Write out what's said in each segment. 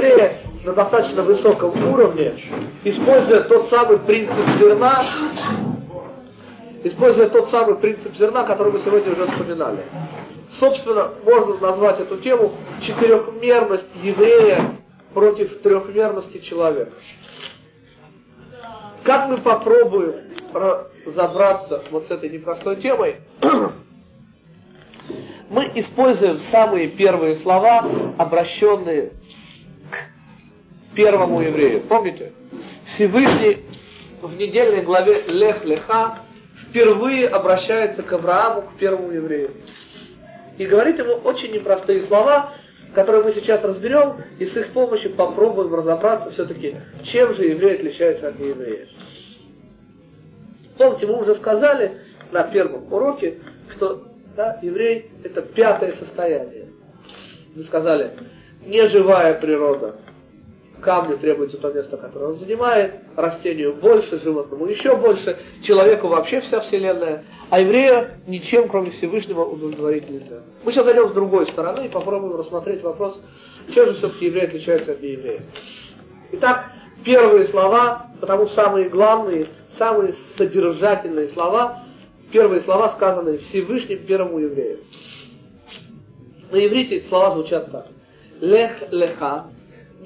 еврея на достаточно высоком уровне, используя тот самый принцип зерна, используя тот самый принцип зерна, который мы сегодня уже вспоминали. Собственно, можно назвать эту тему четырехмерность еврея против трехмерности человека. Как мы попробуем разобраться вот с этой непростой темой? Мы используем самые первые слова, обращенные первому еврею. Помните? Всевышний в недельной главе Лех Леха впервые обращается к Аврааму, к первому еврею. И говорит ему очень непростые слова, которые мы сейчас разберем, и с их помощью попробуем разобраться все-таки, чем же еврей отличается от нееврея. Помните, мы уже сказали на первом уроке, что да, еврей это пятое состояние. Мы сказали, неживая природа, камню требуется то место, которое он занимает, растению больше, животному еще больше, человеку вообще вся вселенная, а еврея ничем, кроме Всевышнего, удовлетворить нельзя. Мы сейчас зайдем с другой стороны и попробуем рассмотреть вопрос, чем же все-таки еврей отличается от нееврея. Итак, первые слова, потому самые главные, самые содержательные слова, первые слова, сказанные Всевышним первому еврею. На иврите слова звучат так. Лех леха,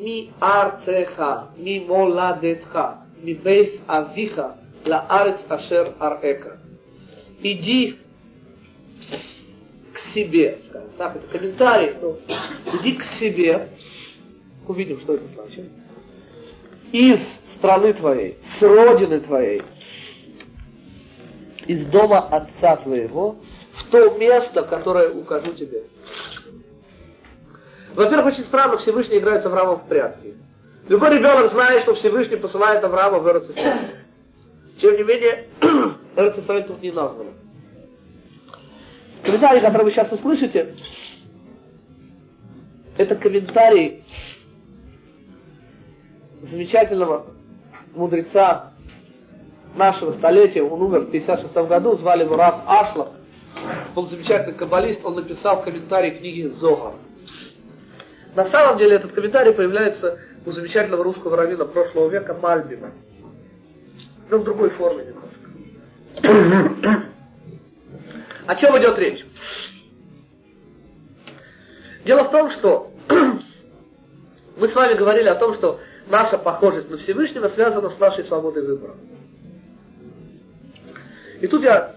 ми арцеха, ми моладетха, ми бейс авиха, ла арец ашер арека. Иди к себе, скажем так, это комментарий, но иди к себе, увидим, что это значит, из страны твоей, с родины твоей, из дома отца твоего, в то место, которое укажу тебе. Во-первых, очень странно, Всевышний играет с Авраамом в прятки. Любой ребенок знает, что Всевышний посылает Авраама в Эрцисраиль. Тем не менее, Эрцисраиль тут не назван. Комментарий, который вы сейчас услышите, это комментарий замечательного мудреца нашего столетия, он умер в 56 году, звали его Раф Ашлах. Он замечательный каббалист, он написал комментарий книги Зогар. На самом деле этот комментарий появляется у замечательного русского раввина прошлого века Мальбина. Но в другой форме немножко. О чем идет речь? Дело в том, что мы с вами говорили о том, что наша похожесть на Всевышнего связана с нашей свободой выбора. И тут я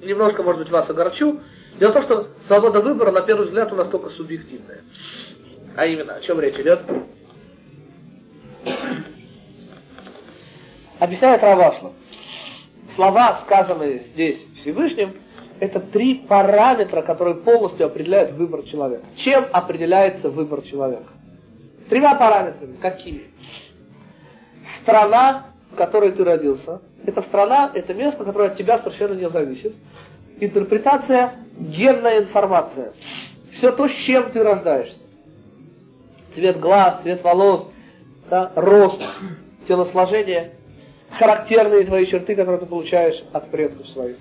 немножко, может быть, вас огорчу. Дело в том, что свобода выбора, на первый взгляд, у нас только субъективная. А именно, о чем речь идет? Объясняет Равашла. Слова, сказанные здесь Всевышним, это три параметра, которые полностью определяют выбор человека. Чем определяется выбор человека? Тремя параметрами. Какими? Страна, в которой ты родился. Эта страна, это место, которое от тебя совершенно не зависит. Интерпретация, генная информация. Все то, с чем ты рождаешься цвет глаз, цвет волос, да, рост, телосложение, характерные твои черты, которые ты получаешь от предков своих.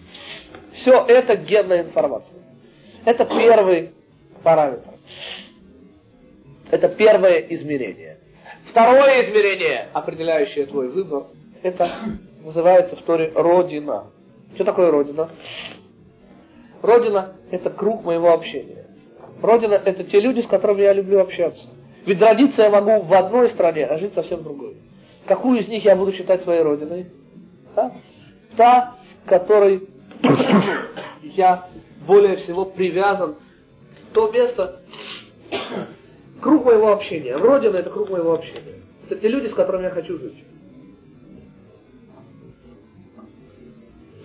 Все это генная информация. Это первый параметр. Это первое измерение. Второе измерение, определяющее твой выбор, это называется в Торе Родина. Что такое Родина? Родина – это круг моего общения. Родина – это те люди, с которыми я люблю общаться. Ведь родиться я могу в одной стране, а жить совсем в другой. Какую из них я буду считать своей родиной? Да? Та, которой я более всего привязан. То место, круг моего общения. Родина это круг моего общения. Это те люди, с которыми я хочу жить.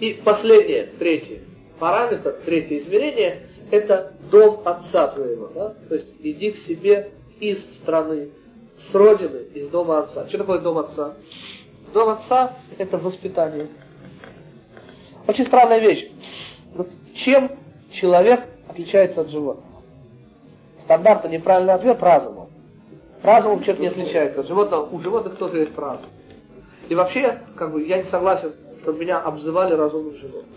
И последнее, третье, параметр, третье измерение, это дом отца твоего. Да? То есть иди к себе из страны, с родины, из дома отца. Что такое дом отца? Дом отца – это воспитание. Очень странная вещь. Вот чем человек отличается от животного? Стандартно неправильный ответ – разумом. Разумом человек не отличается от животного. У животных тоже есть разум. И вообще, как бы, я не согласен, чтобы меня обзывали разумным животным.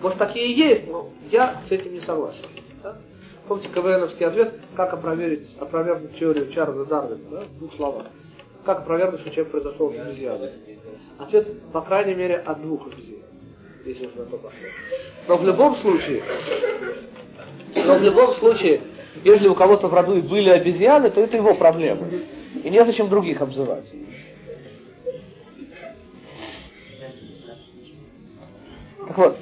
Может, такие и есть, но я с этим не согласен. Помните КВНовский ответ, как опроверить, опровергнуть теорию Чарльза Дарвина, да, в двух словах. Как опровергнуть, что человек произошел от обезьяны? Ответ, по крайней мере, от двух обезьян, если уж на то пошло. Но в любом случае, но в любом случае, если у кого-то в роду и были обезьяны, то это его проблема. И незачем других обзывать. Так вот,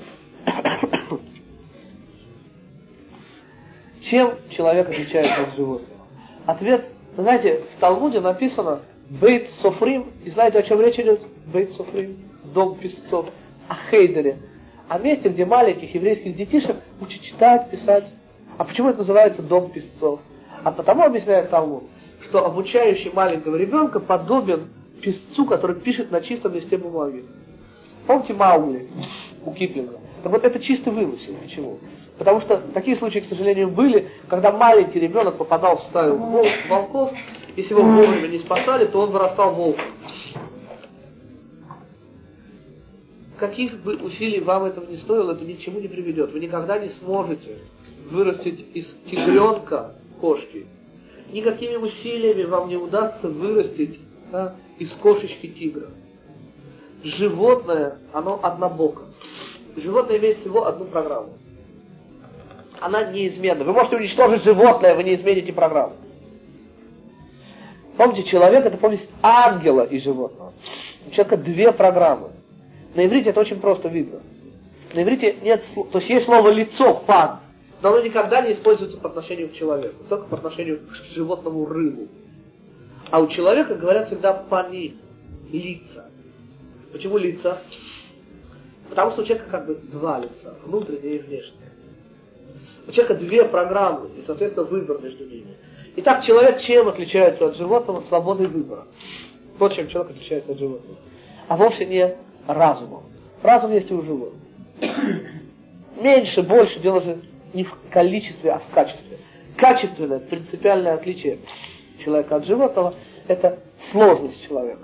чем человек отличается от животных? Ответ, вы знаете, в Талмуде написано Бейт Софрим, и знаете, о чем речь идет? Бейт Софрим, дом писцов, о Хейдере, о месте, где маленьких еврейских детишек учат читать, писать. А почему это называется дом писцов? А потому, объясняет Талмуд, что обучающий маленького ребенка подобен писцу, который пишет на чистом листе бумаги. Помните Маугли у Киплинга? Так вот это чистый вымысел. Почему? Потому что такие случаи, к сожалению, были, когда маленький ребенок попадал в стаю волков, если его вовремя не спасали, то он вырастал волком. Каких бы усилий вам этого не стоило, это ни к чему не приведет. Вы никогда не сможете вырастить из тигренка кошки. Никакими усилиями вам не удастся вырастить да, из кошечки тигра. Животное, оно однобоко. Животное имеет всего одну программу. Она неизменна. Вы можете уничтожить животное, вы не измените программу. Помните, человек это повесть ангела и животного. У человека две программы. На иврите это очень просто видно. На иврите нет слова, то есть есть слово лицо, пан, но оно никогда не используется по отношению к человеку, только по отношению к животному рыбу. А у человека говорят всегда пани, лица. Почему лица? Потому что у человека как бы два лица, внутреннее и внешнее. У человека две программы, и, соответственно, выбор между ними. Итак, человек чем отличается от животного? Свободой выбора. Вот чем человек отличается от животного. А вовсе не разумом. Разум есть и у животных. Меньше, больше, дело же не в количестве, а в качестве. Качественное, принципиальное отличие человека от животного – это сложность человека.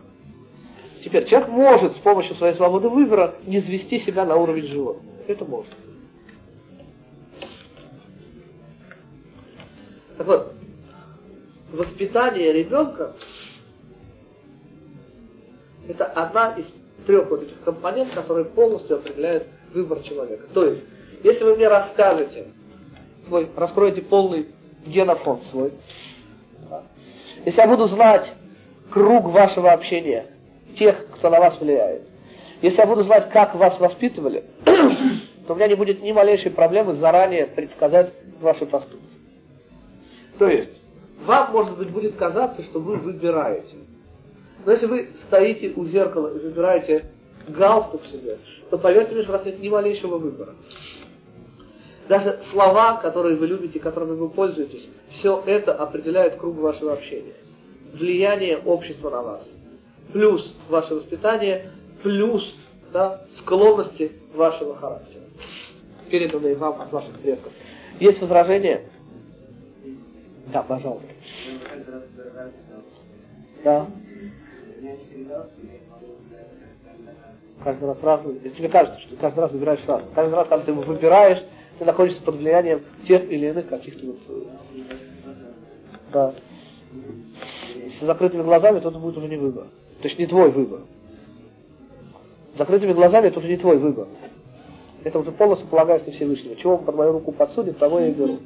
Теперь человек может с помощью своей свободы выбора не звести себя на уровень животного. Это может. Так вот, воспитание ребенка это одна из трех вот этих компонент, которые полностью определяют выбор человека. То есть, если вы мне расскажете, свой, раскроете полный генофонд свой, если я буду знать круг вашего общения, тех, кто на вас влияет. Если я буду знать, как вас воспитывали, то у меня не будет ни малейшей проблемы заранее предсказать ваши поступки. То есть, вам, может быть, будет казаться, что вы выбираете. Но если вы стоите у зеркала и выбираете галстук себе, то поверьте мне, что у вас нет ни малейшего выбора. Даже слова, которые вы любите, которыми вы пользуетесь, все это определяет круг вашего общения. Влияние общества на вас плюс ваше воспитание, плюс да, склонности вашего характера, переданные вам от ваших предков. Есть возражения? Да, пожалуйста. Да. Каждый раз разный. Если тебе кажется, что каждый раз выбираешь раз. Каждый раз, когда ты выбираешь, ты находишься под влиянием тех или иных каких-то вот... Да. С закрытыми глазами, то это будет уже не выбор. То есть не твой выбор. Закрытыми глазами это уже не твой выбор. Это уже полностью полагается на Всевышнего. Чего он под мою руку подсудит, того я и беру.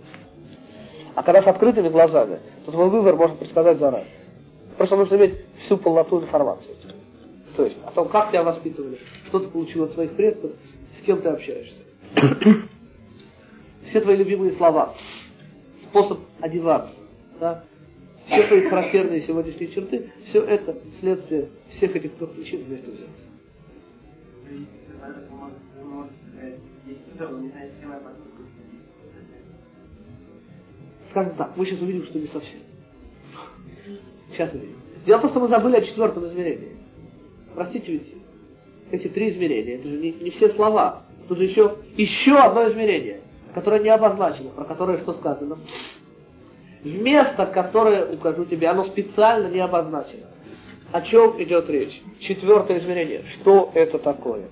А когда с открытыми глазами, то твой выбор можно предсказать заранее. Просто нужно иметь всю полноту информации. То есть о том, как тебя воспитывали, что ты получил от своих предков, с кем ты общаешься. Все твои любимые слова, способ одеваться, да, все твои характерные сегодняшние черты, все это следствие всех этих трех причин вместе взятых. Скажем так, мы сейчас увидим, что не совсем. Сейчас увидим. Дело в том, что мы забыли о четвертом измерении. Простите, ведь эти три измерения, это же не, не все слова. Тут же еще, еще одно измерение, которое не обозначено, про которое что сказано место, которое укажу тебе, оно специально не обозначено. О чем идет речь? Четвертое измерение. Что это такое?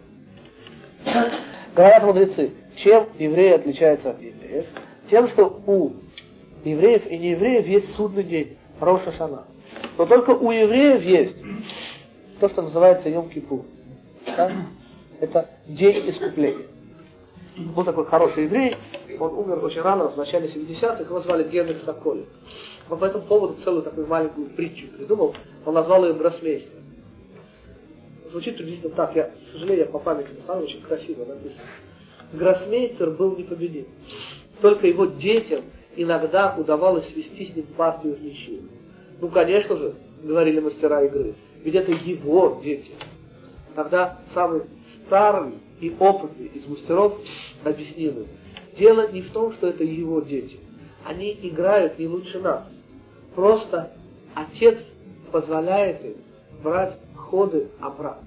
Говорят мудрецы, чем евреи отличаются от евреев? Тем, что у евреев и неевреев есть судный день, Роша Шана. Но только у евреев есть то, что называется Йом-Кипур. Да? Это день искупления. Был такой хороший еврей, он умер очень рано, в начале 70-х, его звали Генрих Соколи. Он по этому поводу целую такую маленькую притчу придумал, он назвал ее Гроссмейстер. Звучит приблизительно так, я, к сожалению, по памяти написал, очень красиво написано. Гроссмейстер был непобедим. Только его детям иногда удавалось свести с ним партию в ничью. Ну, конечно же, говорили мастера игры, ведь это его дети. Тогда самый старый и опытный из мастеров объяснил им, дело не в том, что это его дети. Они играют не лучше нас. Просто отец позволяет им брать ходы обратно.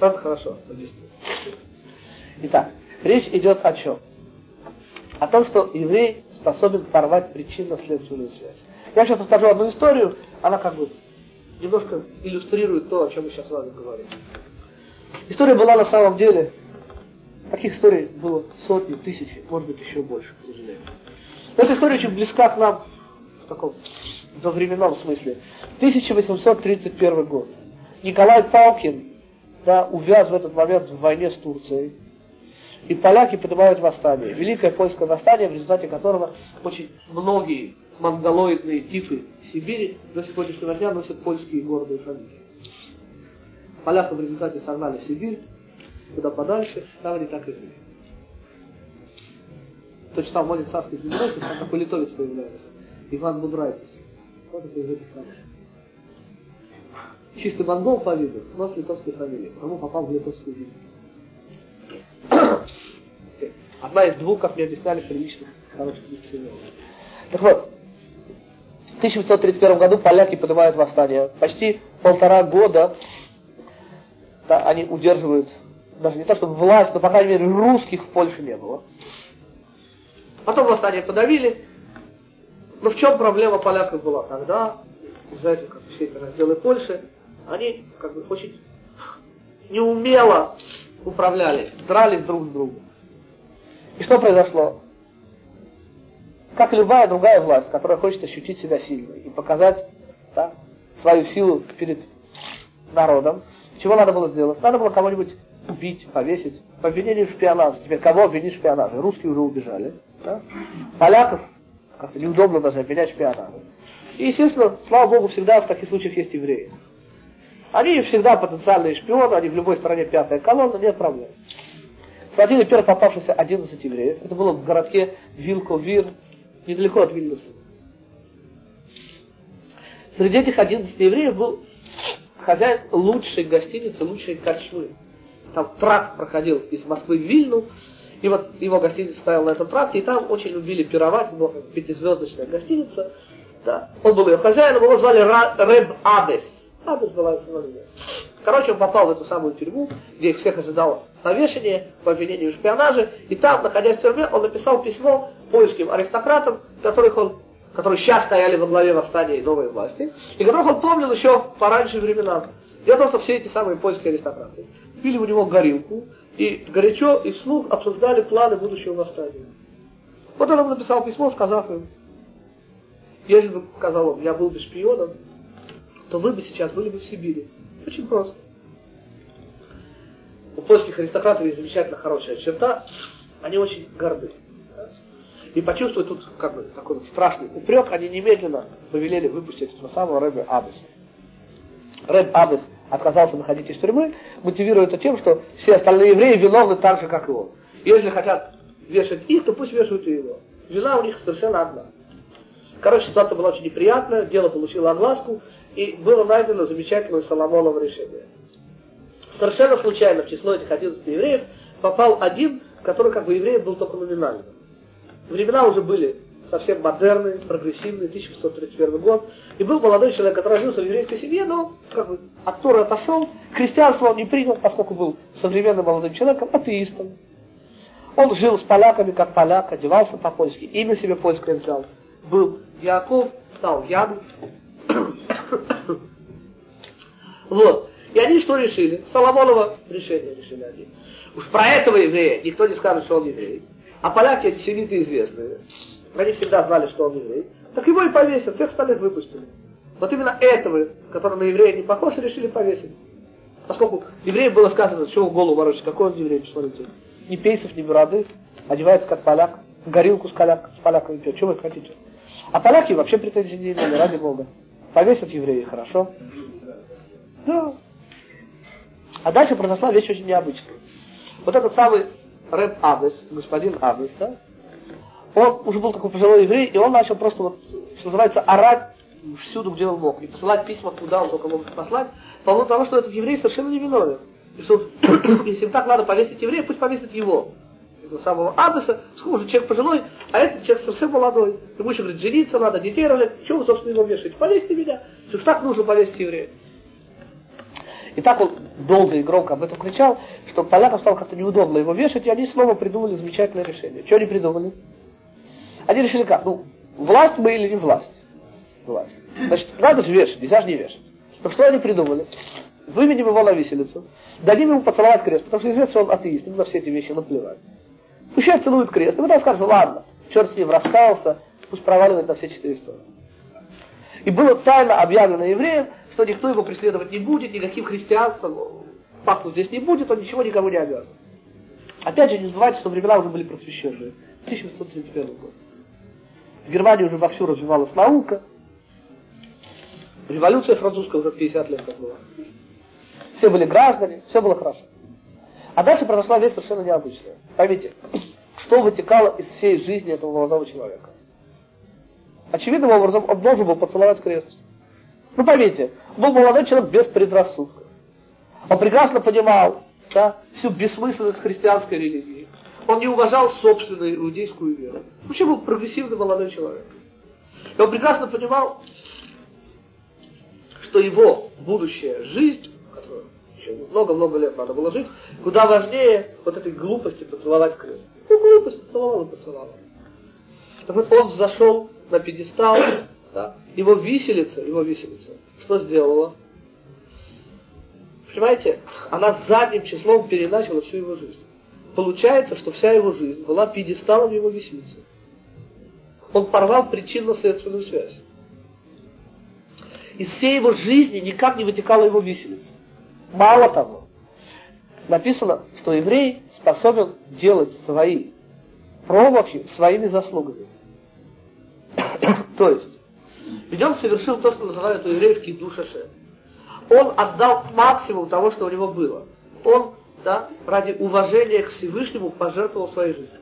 Это хорошо объяснил. Итак, речь идет о чем? О том, что еврей способен порвать причинно-следственную связь. Я сейчас расскажу одну историю, она как бы немножко иллюстрирует то, о чем мы сейчас с вами говорим. История была на самом деле, таких историй было сотни, тысячи, может быть еще больше, к сожалению. Эта история очень близка к нам в таком во временном смысле. 1831 год. Николай Палкин да, увяз в этот момент в войне с Турцией. И поляки поднимают восстание. Великое польское восстание, в результате которого очень многие монголоидные типы Сибири до сегодняшнего дня носят польские гордые фамилии. Поляков в результате согнали в Сибирь, куда подальше, там они так и жили. Там в моде царской землеросе там такой литовец появляется. Иван Будрайтис. Вот это из этих самых. Чистый монгол по виду, но с литовской фамилией, потому попал в литовскую землю. Одна из двух, как мне объясняли, приличных хороших дикционеров. Так вот, в 1931 году поляки поднимают восстание. Почти полтора года да, они удерживают, даже не то чтобы власть, но, по крайней мере, русских в Польше не было. Потом восстание подавили. Но в чем проблема поляков была тогда? Из-за этого, как все эти разделы Польши, они как бы очень неумело управляли, дрались друг с другом. И что произошло? Как любая другая власть, которая хочет ощутить себя сильной и показать да, свою силу перед народом, чего надо было сделать? Надо было кого-нибудь убить, повесить. По обвинению в шпионаже. Теперь кого обвинить в шпионаже? Русские уже убежали. Да? Поляков как-то неудобно даже обвинять в шпионаже. И, естественно, слава Богу, всегда в таких случаях есть евреи. Они всегда потенциальные шпионы, они в любой стране пятая колонна, нет проблем. Схватили первый попавшийся 11 евреев. Это было в городке Вилковир, недалеко от Вильнюса. Среди этих 11 евреев был хозяин лучшей гостиницы, лучшей корчмы. Там тракт проходил из Москвы в Вильну, и вот его гостиница стояла на этом тракте, и там очень любили пировать, была пятизвездочная гостиница. Да. Он был ее хозяином, его звали Рэб Адес. Адес была его фамилия. Короче, он попал в эту самую тюрьму, где их всех ожидало повешение по обвинению в шпионаже, и там, находясь в тюрьме, он написал письмо польским аристократам, которых он которые сейчас стояли во главе восстания и новой власти, и которых он помнил еще по раньше временам. Дело в том, что все эти самые польские аристократы пили у него горилку и горячо и вслух обсуждали планы будущего восстания. Вот он написал письмо, сказав им, если бы, сказал он, я был бы шпионом, то вы бы сейчас были бы в Сибири. Очень просто. У польских аристократов есть замечательно хорошая черта, они очень горды и почувствовать тут как бы такой страшный упрек, они немедленно повелели выпустить этого самого Рэбе Абеса. Рэб Абес отказался находить из тюрьмы, мотивируя это тем, что все остальные евреи виновны так же, как его. Если хотят вешать их, то пусть вешают и его. Вина у них совершенно одна. Короче, ситуация была очень неприятная, дело получило огласку, и было найдено замечательное Соломоново решение. Совершенно случайно в число этих 11 евреев попал один, который как бы евреем был только номинально. Времена уже были совсем модерные, прогрессивные, 1531 год. И был молодой человек, который родился в еврейской семье, но как бы от Торы отошел. Христианство он не принял, поскольку был современным молодым человеком, атеистом. Он жил с поляками, как поляк, одевался по-польски, имя себе польское взял. Был Яков, стал Ян. Вот. И они что решили? Соломонова решение решили они. Уж про этого еврея никто не скажет, что он еврей. А поляки антисемиты известные. Они всегда знали, что он еврей. Так его и повесят, всех остальных выпустили. Вот именно этого, который на еврея не похож, решили повесить. Поскольку евреям было сказано, чего в голову ворочать, какой он еврей, посмотрите. Ни пейсов, ни бороды, одевается как поляк, горилку с, поляк, с поляками пьет, чего вы хотите. А поляки вообще претензий не имели, ради Бога. Повесят евреи, хорошо. Да. А дальше произошла вещь очень необычная. Вот этот самый Рэб Авес, господин Авес, да, он уже был такой пожилой еврей, и он начал просто, вот, что называется, орать всюду, где он мог, и посылать письма, куда он только мог послать, по поводу того, что этот еврей совершенно не виновен. И что, если им так надо повесить еврея, пусть повесит его. Этого самого Абеса, сколько уже человек пожилой, а этот человек совсем молодой. Ему еще, говорит, жениться надо, детей рожать, чего вы, собственно, его вешаете? Повесьте меня. Ж так нужно повесить еврея. И так он долго и громко об этом кричал, что полякам стало как-то неудобно его вешать, и они снова придумали замечательное решение. Что они придумали? Они решили как? Ну, власть мы или не власть? Власть. Значит, надо же вешать, нельзя же не вешать. Ну что они придумали? Выведем его на виселицу, дадим ему поцеловать крест, потому что известно, что он атеист, ему на все эти вещи наплевать. Пусть целует крест, и мы тогда скажем, ладно, черт с ним раскаялся, пусть проваливает на все четыре стороны. И было тайно объявлено евреям, что никто его преследовать не будет, никаким христианством пахнуть здесь не будет, он ничего никому не обязан. Опять же, не забывайте, что времена уже были просвещенные. 1831 год. В Германии уже вовсю развивалась наука. Революция французская уже 50 лет как была. Все были граждане, все было хорошо. А дальше произошла вещь совершенно необычная. Поймите, что вытекало из всей жизни этого молодого человека. Очевидным образом он должен был поцеловать крест. Ну поймите, был молодой человек без предрассудков. Он прекрасно понимал да, всю бессмысленность христианской религии. Он не уважал собственную иудейскую веру. Вообще был прогрессивный молодой человек. И он прекрасно понимал, что его будущая жизнь, которую еще много-много лет надо было жить, куда важнее вот этой глупости поцеловать крест. Ну, глупость поцеловал и поцеловал. Так вот он зашел на пьедестал, да? Его виселица, его виселица, что сделала? Понимаете, она задним числом переначала всю его жизнь. Получается, что вся его жизнь была пьедесталом его виселицы. Он порвал причинно-следственную связь. Из всей его жизни никак не вытекала его виселица. Мало того, написано, что еврей способен делать свои промахи своими заслугами. То есть, ведь он совершил то, что называют у евреев кидушаше. Он отдал максимум того, что у него было. Он да, ради уважения к Всевышнему пожертвовал своей жизнью.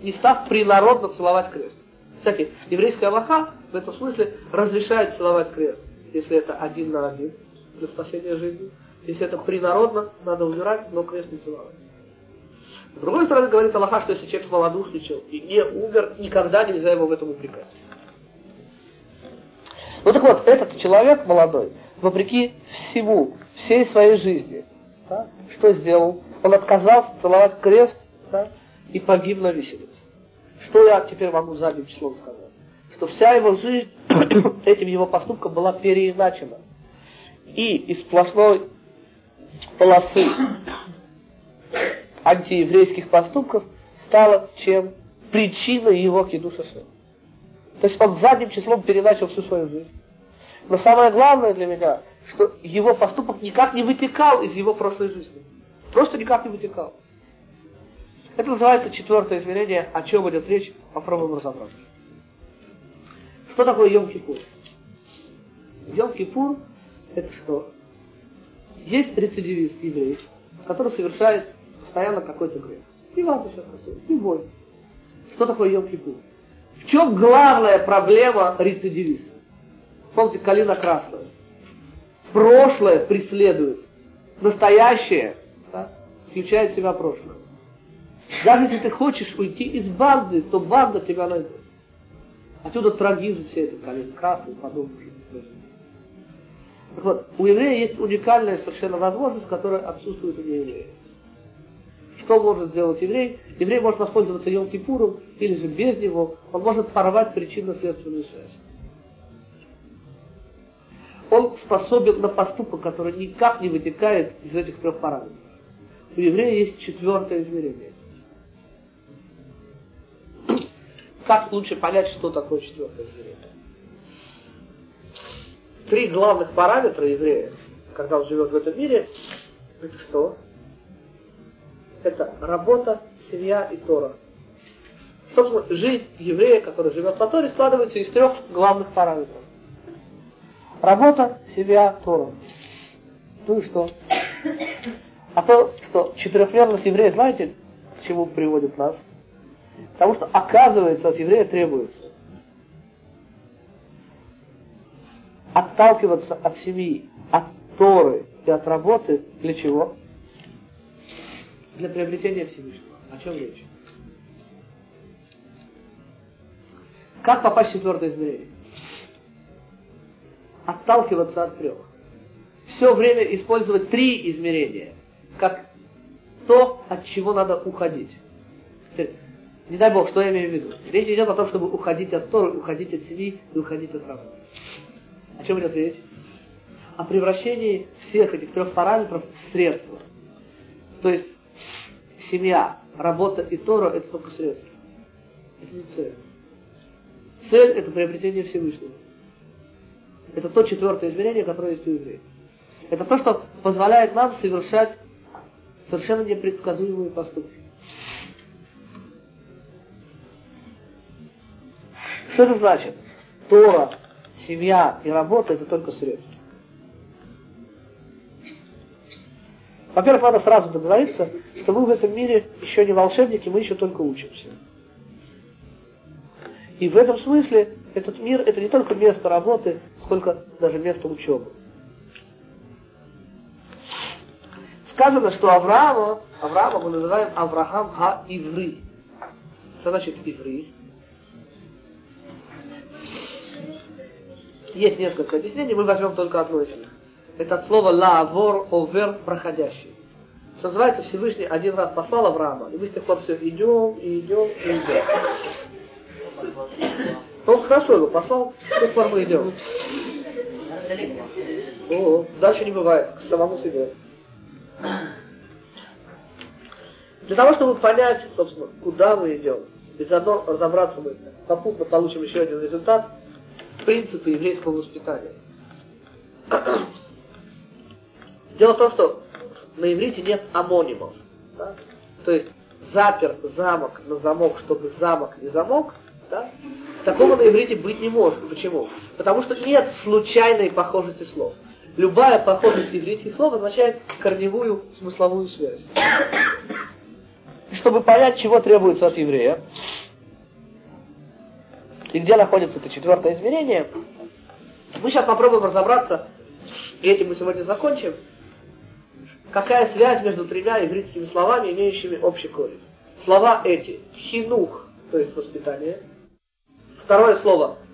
Не став принародно целовать крест. Кстати, еврейская Аллаха в этом смысле разрешает целовать крест, если это один на один для спасения жизни. Если это принародно, надо умирать, но крест не целовать. С другой стороны, говорит Аллаха, что если человек смолодушничал и не умер, никогда нельзя его в этом упрекать. Ну так вот, этот человек молодой, вопреки всему, всей своей жизни, да, что сделал? Он отказался целовать крест да, и погиб на виселице. Что я теперь могу задним числом сказать? Что вся его жизнь этим его поступком была переиначена. И из сплошной полосы антиеврейских поступков стала чем? Причиной его кидуша то есть он задним числом переначал всю свою жизнь. Но самое главное для меня, что его поступок никак не вытекал из его прошлой жизни. Просто никак не вытекал. Это называется четвертое измерение, о чем идет речь, попробуем разобраться. Что такое Йом-Кипур? Йом-Кипур это что? Есть рецидивист еврей, который совершает постоянно какой-то грех. Не важно сейчас какой, любой. Что такое Йом-Кипур? В чем главная проблема рецидивиста? Помните, калина красная. Прошлое преследует. Настоящее да, включает в себя прошлое. Даже если ты хочешь уйти из банды, то банда тебя найдет. Отсюда трагизм все это, калина красная, подобное. Так вот, у еврея есть уникальная совершенно возможность, которая отсутствует у нееврея. Что может сделать еврей? Еврей может воспользоваться Йом-Кипуром, или же без него, он может порвать причинно-следственную связь. Он способен на поступок, который никак не вытекает из этих трех параметров. У еврея есть четвертое измерение. как лучше понять, что такое четвертое измерение. Три главных параметра еврея, когда он живет в этом мире, это что? Это работа, семья и Тора. Собственно, жизнь еврея, который живет по Торе, складывается из трех главных параметров. Работа, семья, Тора. Ну и что? А то, что четырехмерность еврея, знаете, к чему приводит нас? Потому что, оказывается, от еврея требуется отталкиваться от семьи, от Торы и от работы для чего? Для приобретения Всевышнего. О чем речь? Как попасть в четвертое измерение? Отталкиваться от трех. Все время использовать три измерения, как то, от чего надо уходить. Не дай Бог, что я имею в виду? Речь идет о том, чтобы уходить от Торы, уходить от семьи и уходить от работы. Чем идет речь? О превращении всех этих трех параметров в средства. То есть семья, работа и Тора это только средство. Это не цель. Цель это приобретение Всевышнего. Это то четвертое измерение, которое есть у евреев. Это то, что позволяет нам совершать совершенно непредсказуемые поступки. Что это значит? Тора, семья и работа это только средства. Во-первых, надо сразу договориться, что мы в этом мире еще не волшебники, мы еще только учимся. И в этом смысле этот мир это не только место работы, сколько даже место учебы. Сказано, что Авраама, Авраама мы называем Авраам Ха-Иври. Что значит Иври? Есть несколько объяснений, мы возьмем только одно из них. Это от слова лавор, овер, проходящий. Что называется, Всевышний один раз послал Авраама, и мы с тех пор все идем, и идем, и идем. Он хорошо его послал, с тех пор мы идем. О, дальше не бывает, к самому себе. Для того, чтобы понять, собственно, куда мы идем, и заодно разобраться мы попутно получим еще один результат, принципы еврейского воспитания. Дело в том, что на иврите нет амонимов. Да? То есть запер замок на замок, чтобы замок не замок, да? такого на иврите быть не может. Почему? Потому что нет случайной похожести слов. Любая похожесть ивритских слов означает корневую смысловую связь. И чтобы понять, чего требуется от еврея, и где находится это четвертое измерение, мы сейчас попробуем разобраться, и этим мы сегодня закончим, какая связь между тремя ивритскими словами, имеющими общий корень. Слова эти – хинух, то есть воспитание. Второе слово –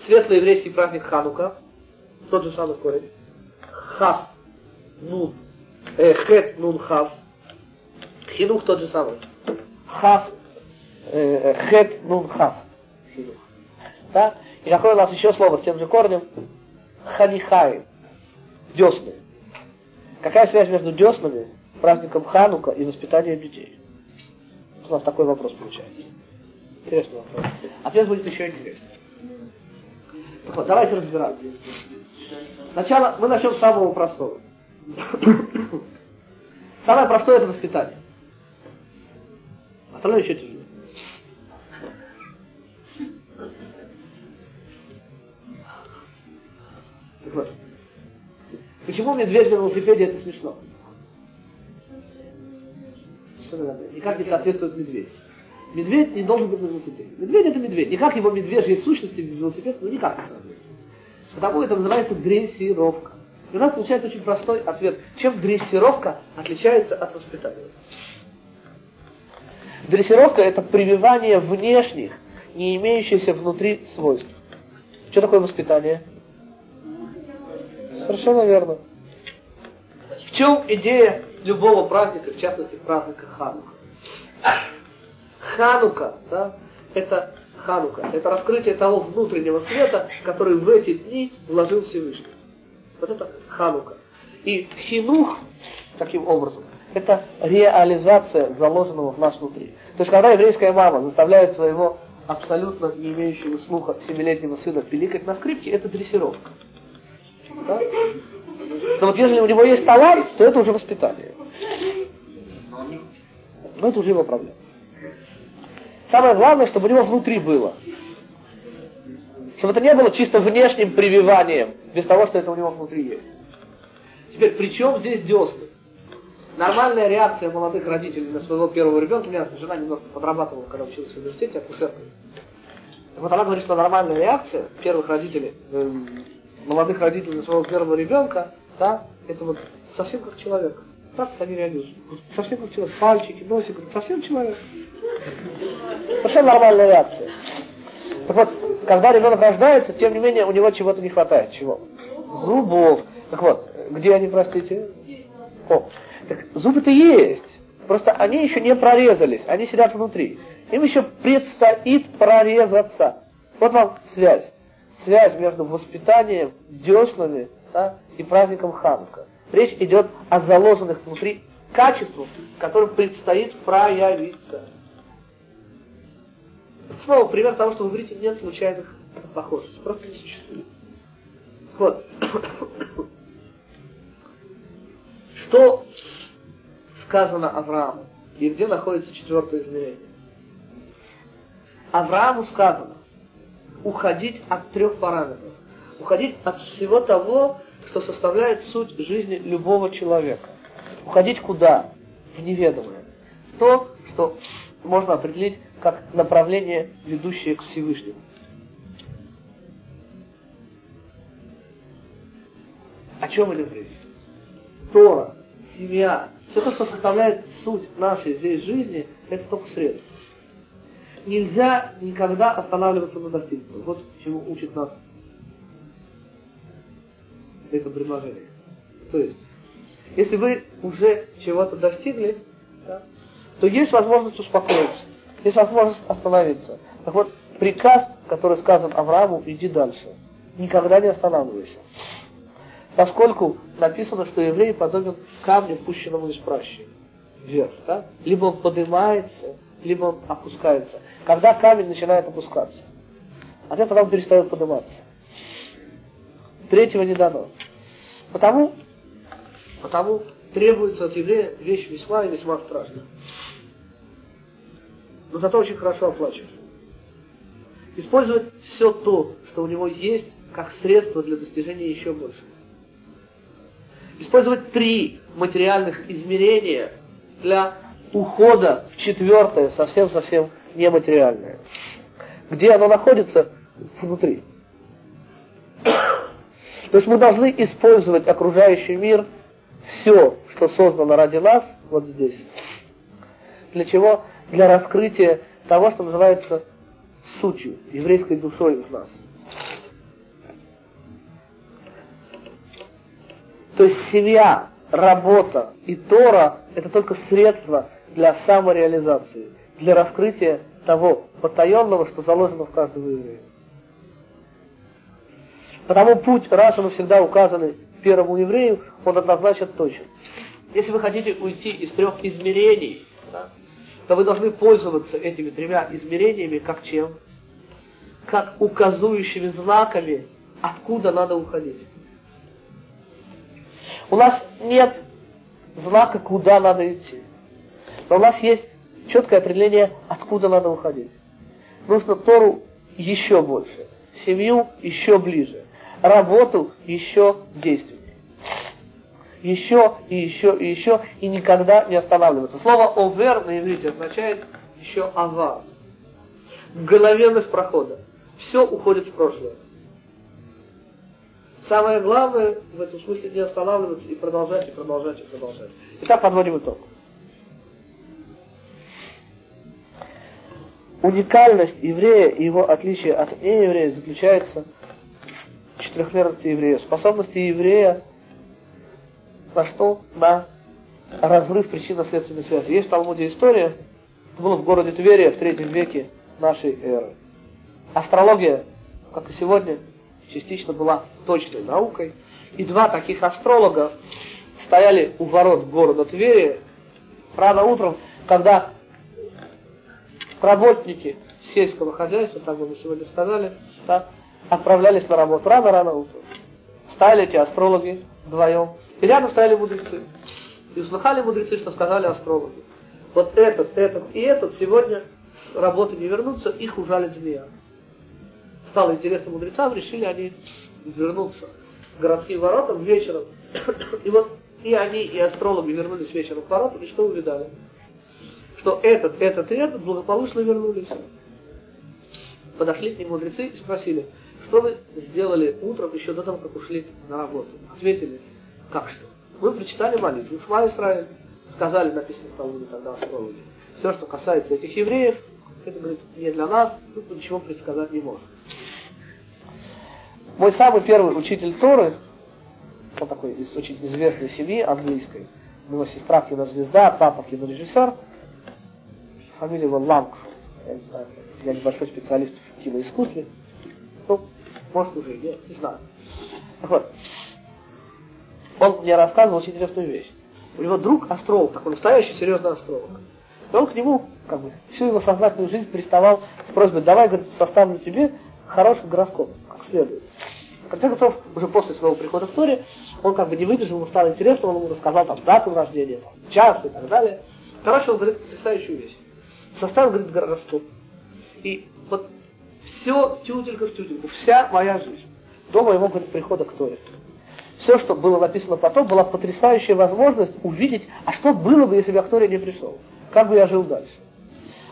светлый еврейский праздник Ханука, тот же самый корень. Хав, нун, э, хет, нун, хав. Хинух тот же самый. Хав, э, хет, нун, хав. Хинух. Да? И какое у нас еще слово с тем же корнем? Ханихай. Десны. Какая связь между деснами, праздником Ханука и воспитанием детей? У нас такой вопрос получается. Интересный вопрос. Ответ будет еще интереснее. Вот, давайте разбираться. Сначала мы начнем с самого простого. Самое простое это воспитание. Остальное еще. Так вот. Почему медведь на велосипеде это смешно? Никак не соответствует медведь. Медведь не должен быть на велосипеде. Медведь это медведь. Никак его медвежьей сущности в велосипед ну, никак не соответствует. Потому это называется дрессировка. И у нас получается очень простой ответ. Чем дрессировка отличается от воспитания? Дрессировка это прививание внешних, не имеющихся внутри свойств. Что такое воспитание? Совершенно верно. В чем идея любого праздника, в частности праздника Ханука? Ханука, да, это Ханука, это раскрытие того внутреннего света, который в эти дни вложил Всевышний. Вот это Ханука. И хинух, таким образом, это реализация заложенного в нас внутри. То есть, когда еврейская мама заставляет своего абсолютно не имеющего слуха семилетнего сына пиликать на скрипке, это дрессировка. Да? Но вот если у него есть талант, то это уже воспитание. Но это уже его проблема. Самое главное, чтобы у него внутри было. Чтобы это не было чисто внешним прививанием, без того, что это у него внутри есть. Теперь, при чем здесь десны? Нормальная реакция молодых родителей на своего первого ребенка, у меня жена немного подрабатывала, когда училась в университете, акушеркой. Вот она говорит, что нормальная реакция первых родителей, э, молодых родителей своего первого ребенка, да, это вот совсем как человек. Так они реагируют. Совсем как человек. Пальчики, носик, совсем человек. Совсем нормальная реакция. Так вот, когда ребенок рождается, тем не менее, у него чего-то не хватает. Чего? Зубов. Так вот, где они, простите? О, так зубы-то есть. Просто они еще не прорезались, они сидят внутри. Им еще предстоит прорезаться. Вот вам связь. Связь между воспитанием, деснами да, и праздником Ханука. Речь идет о заложенных внутри качествах, которым предстоит проявиться. снова пример того, что в иврите нет случайных похожестей. Просто не существует. Вот. Что сказано Аврааму? И где находится четвертое измерение? Аврааму сказано уходить от трех параметров. Уходить от всего того, что составляет суть жизни любого человека. Уходить куда? В неведомое. В то, что можно определить как направление, ведущее к Всевышнему. О чем идет речь? Тора, семья, все то, что составляет суть нашей здесь жизни, это только средство. Нельзя никогда останавливаться на достигнутом. Вот чему учит нас это предложение. То есть, если вы уже чего-то достигли, да, то есть возможность успокоиться, есть возможность остановиться. Так вот, приказ, который сказан Аврааму, иди дальше. Никогда не останавливайся. Поскольку написано, что еврей подобен камню, пущенному из пращи. Вверх. Да? Либо он поднимается, либо он опускается. Когда камень начинает опускаться, от этого он перестает подниматься. Третьего не дано. Потому, потому требуется от еврея вещь весьма и весьма страшная. Но зато очень хорошо оплачивать. Использовать все то, что у него есть, как средство для достижения еще большего. Использовать три материальных измерения для ухода в четвертое, совсем-совсем нематериальное. Где оно находится? Внутри. То есть мы должны использовать окружающий мир, все, что создано ради нас, вот здесь. Для чего? Для раскрытия того, что называется сутью, еврейской душой в нас. То есть семья, работа и Тора – это только средства для самореализации, для раскрытия того потаенного, что заложено в каждого еврея. Потому путь, раз он всегда указанный первому еврею, он однозначно точен. Если вы хотите уйти из трех измерений, да, то вы должны пользоваться этими тремя измерениями как чем? Как указующими знаками, откуда надо уходить. У нас нет знака, куда надо идти. Но у нас есть четкое определение, откуда надо уходить. Нужно Тору еще больше, семью еще ближе, работу еще действеннее. Еще и еще и еще, и никогда не останавливаться. Слово «овер» на иврите означает еще «ава». Мгновенность прохода. Все уходит в прошлое. Самое главное в этом смысле не останавливаться и продолжать, и продолжать, и продолжать. Итак, подводим итог. Уникальность еврея и его отличие от нееврея заключается четырехмерности еврея, способности еврея на что? На разрыв причинно-следственной связи. Есть в Талмуде история, это было в городе Тверия в третьем веке нашей эры. Астрология, как и сегодня, частично была точной наукой. И два таких астролога стояли у ворот города Твери рано утром, когда работники сельского хозяйства, так бы мы сегодня сказали, да, отправлялись на работу рано-рано утром. Стали эти астрологи вдвоем, и рядом стояли мудрецы. И услыхали мудрецы, что сказали астрологи. Вот этот, этот и этот сегодня с работы не вернутся, их ужалит змея. Стало интересно мудрецам, решили они вернуться к городским воротам вечером. И вот и они, и астрологи вернулись вечером к воротам, и что увидали? Что этот, этот и этот благополучно вернулись. Подошли к ним мудрецы и спросили, что вы сделали утром еще до того, как ушли на работу? Ответили, как что? Мы прочитали молитву, Шма Исраиль, сказали, написано в Талмуде тогда астрологи. Все, что касается этих евреев, это, говорит, не для нас, тут ничего предсказать не можем. Мой самый первый учитель Торы, он такой из очень известной семьи английской, у него сестра кинозвезда, папа кинорежиссер, фамилия его Ланг, я не знаю, я небольшой специалист в киноискусстве, ну, может уже, нет, не знаю. Так вот, он мне рассказывал очень интересную вещь. У него друг астролог, такой настоящий серьезный астролог. И он к нему, как бы, всю его сознательную жизнь приставал с просьбой, давай, говорит, составлю тебе хороший гороскоп, как следует. В конце концов, уже после своего прихода в Торе, он как бы не выдержал, ему стало интересно, он ему рассказал там дату рождения, там, час и так далее. Короче, он говорит потрясающую вещь. Составил, говорит, гороскоп. И вот все тютелька в тютельку, вся моя жизнь до моего говорит, прихода к Торе. Все, что было написано потом, была потрясающая возможность увидеть, а что было бы, если бы я не пришел. Как бы я жил дальше.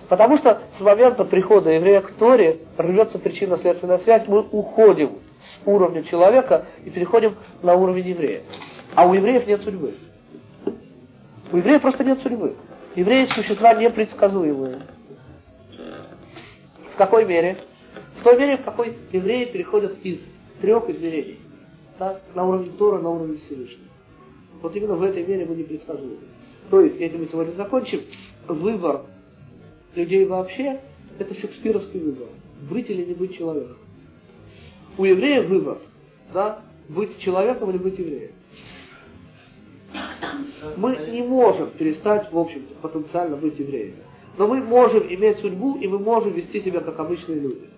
Потому что с момента прихода еврея к Торе рвется причинно-следственная связь, мы уходим с уровня человека и переходим на уровень еврея. А у евреев нет судьбы. У евреев просто нет судьбы. Евреи существа непредсказуемые. В какой мере? В той мере, в какой евреи переходят из трех измерений. Да, на уровень Тора, на уровень Всевышнего. Вот именно в этой мере мы непредсказуемы. То есть, если мы сегодня закончим, выбор людей вообще – это шекспировский выбор. Быть или не быть человеком. У еврея выбор, да, быть человеком или быть евреем. Мы не можем перестать, в общем-то, потенциально быть евреями. Но мы можем иметь судьбу, и мы можем вести себя как обычные люди.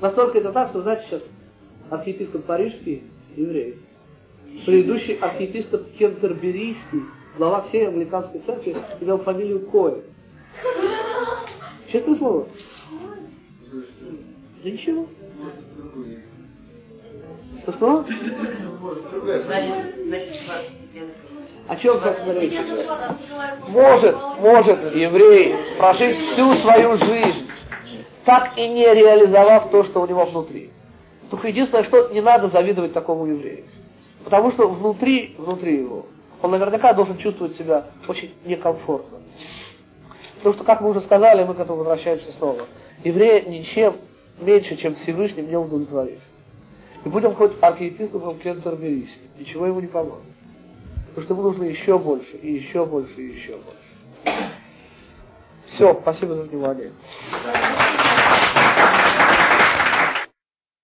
Настолько это так, что, знаете, сейчас архиепископ Парижский еврей, предыдущий архиепископ Кентерберийский, глава всей англиканской церкви, имел фамилию Коэн. Честное слово. Да ничего. Что-что? О чем собственно речь Может, может еврей прожить всю свою жизнь, так и не реализовав то, что у него внутри. Только единственное, что не надо завидовать такому еврею. Потому что внутри, внутри его, он наверняка должен чувствовать себя очень некомфортно. Потому что, как мы уже сказали, мы к этому возвращаемся снова. Еврея ничем меньше, чем Всевышним, не удовлетворить. И будем хоть архиепископом Кентерберийским, ничего ему не поможет. Потому что ему нужно еще больше, и еще больше, и еще больше. Все, спасибо за внимание.